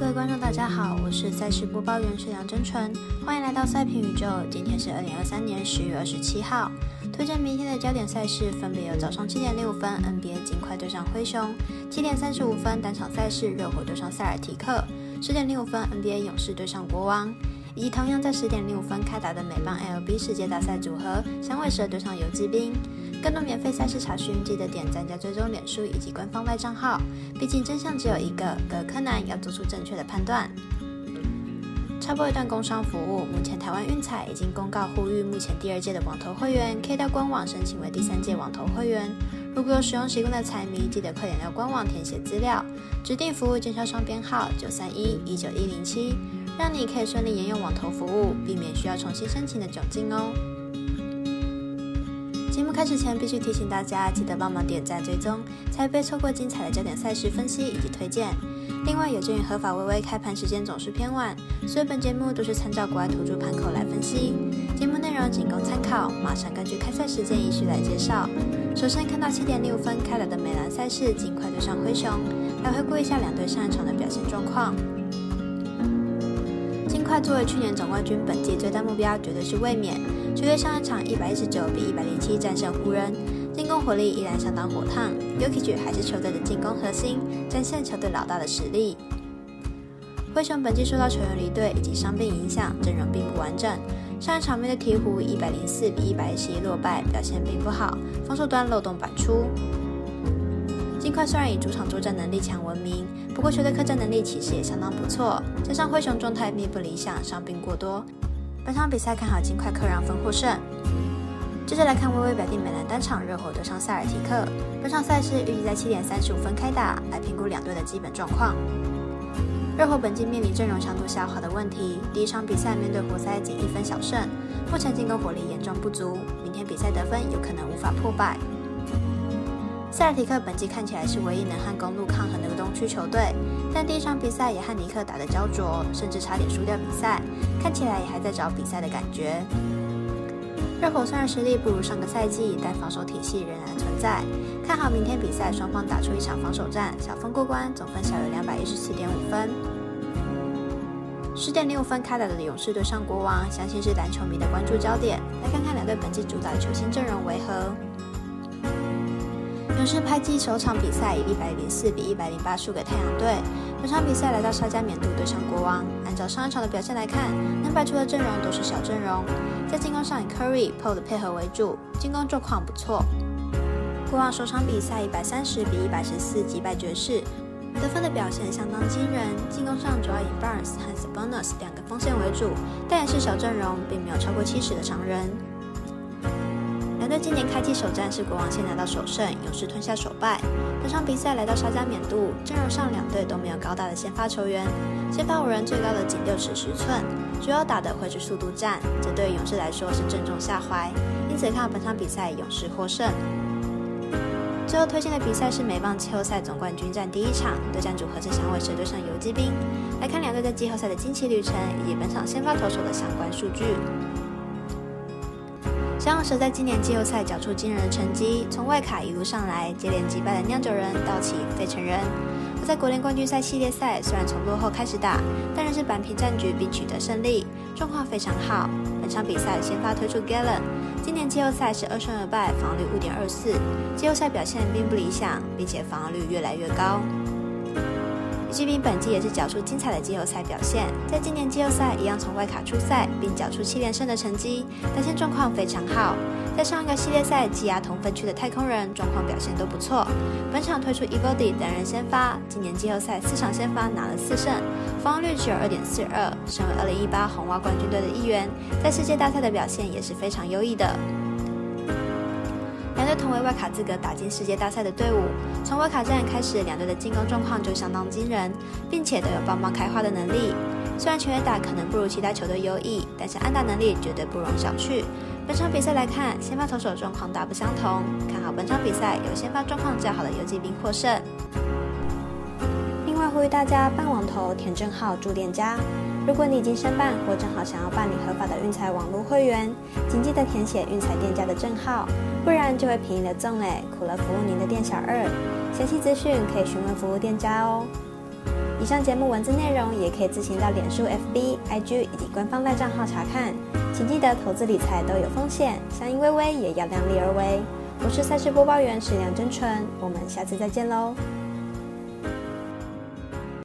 各位观众，大家好，我是赛事播报员是杨真纯，欢迎来到赛评宇宙。今天是二零二三年十月二十七号，推荐明天的焦点赛事分别有早上七点零五分 NBA 尽快对上灰熊，七点三十五分单场赛事热火对上塞尔提克，十点零五分 NBA 勇士对上国王，以及同样在十点零五分开打的美邦 LB 世界大赛组合响尾蛇对上游击兵。更多免费赛事查询，记得点赞加追踪脸书以及官方外账号。毕竟真相只有一个，各柯南要做出正确的判断。插播一段工商服务：目前台湾运彩已经公告呼吁，目前第二届的网投会员可以到官网申请为第三届网投会员。如果有使用习惯的彩迷，记得快点到官网填写资料，指定服务经销商编号九三一一九一零七，让你可以顺利沿用网投服务，避免需要重新申请的窘境哦。节目开始前，必须提醒大家，记得帮忙点赞追踪，才不会错过精彩的焦点赛事分析以及推荐。另外，有鉴于合法微微开盘时间总是偏晚，所以本节目都是参照国外投注盘口来分析。节目内容仅供参考，马上根据开赛时间依序来介绍。首先看到七点六分开来的美兰赛事，尽快对上灰熊，来回顾一下两队上一场的表现状况。快作为去年总冠军，本季最大目标绝对是卫冕。球队上一场一百一十九比一百零七战胜湖人，进攻火力依然相当火烫。Yokichi 还是球队的进攻核心，展现球队老大的实力。灰熊本季受到球员离队以及伤病影响，阵容并不完整。上一场面对鹈鹕一百零四比一百一十一落败，表现并不好，防守端漏洞百出。金块虽然以主场作战能力强闻名，不过球队客战能力其实也相当不错，加上灰熊状态并不理想，伤病过多。本场比赛看好金块客让分获胜。接着来看微微表弟美兰单场热火对上塞尔提克。本场赛事预计在七点三十五分开打，来评估两队的基本状况。热火本季面临阵容强度下滑的问题，第一场比赛面对活塞仅一分小胜，目前进攻火力严重不足，明天比赛得分有可能无法破百。塞尔提克本季看起来是唯一能和公路抗衡的东区球队，但第一场比赛也和尼克打得焦灼，甚至差点输掉比赛，看起来也还在找比赛的感觉。热火虽然实力不如上个赛季，但防守体系仍然存在，看好明天比赛双方打出一场防守战，小分过关，总分小于两百一十七点五分。十点零五分开打的勇士对上国王，相信是篮球迷的关注焦点。来看看两队本季主打的球星阵容为何。勇士拍季首场比赛以一百零四比一百零八输给太阳队。本场比赛来到沙加缅度对上国王，按照上一场的表现来看，能摆出的阵容都是小阵容。在进攻上以 Curry、Paul 的配合为主，进攻状况不错。国王首场比赛一百三十比一百十四击败爵士，得分的表现相当惊人。进攻上主要以 Barnes 和 Sabonis 两个锋线为主，但也是小阵容，并没有超过七十的常人。队今年开季首战是国王先拿到首胜，勇士吞下首败。本场比赛来到沙加缅度，阵容上两队都没有高大的先发球员，先发五人最高的仅六尺十寸，主要打的会是速度战，这对勇士来说是正中下怀，因此看本场比赛勇士获胜。最后推荐的比赛是美棒季后赛总冠军战第一场，对战组合是响尾蛇对上游击兵。来看两队在季后赛的惊奇旅程以及本场先发投手的相关数据。响尾蛇在今年季后赛缴出惊人的成绩，从外卡一路上来，接连击败了酿酒人、道奇、费城人。而在国联冠军赛系列赛，虽然从落后开始打，但仍是扳平战局并取得胜利，状况非常好。本场比赛先发推出 Galen，今年季后赛是二胜二败，防率五点二四，季后赛表现并不理想，并且防御率越来越高。骑兵本季也是缴出精彩的季后赛表现，在今年季后赛一样从外卡出赛，并缴出七连胜的成绩，表现状况非常好。在上一个系列赛积压同分区的太空人，状况表现都不错。本场推出 Evody 等人先发，今年季后赛四场先发拿了四胜，防御率只有二点四二。身为二零一八红袜冠军队的一员，在世界大赛的表现也是非常优异的。同为外卡资格打进世界大赛的队伍，从外卡战开始，两队的进攻状况就相当惊人，并且都有帮忙开花的能力。虽然全员打可能不如其他球队优异，但是安打能力绝对不容小觑。本场比赛来看，先发投手状况大不相同，看好本场比赛有先发状况较好的游击兵获胜。为大家办网投填证号助店家。如果你已经申办或正好想要办理合法的运彩网络会员，请记得填写运彩店家的证号，不然就会便宜了赠嘞，苦了服务您的店小二。详细资讯可以询问服务店家哦。以上节目文字内容也可以自行到脸书、FB、IG 以及官方赖账号查看。请记得投资理财都有风险，相依微微也要量力而为。我是赛事播报员石梁真纯，我们下次再见喽。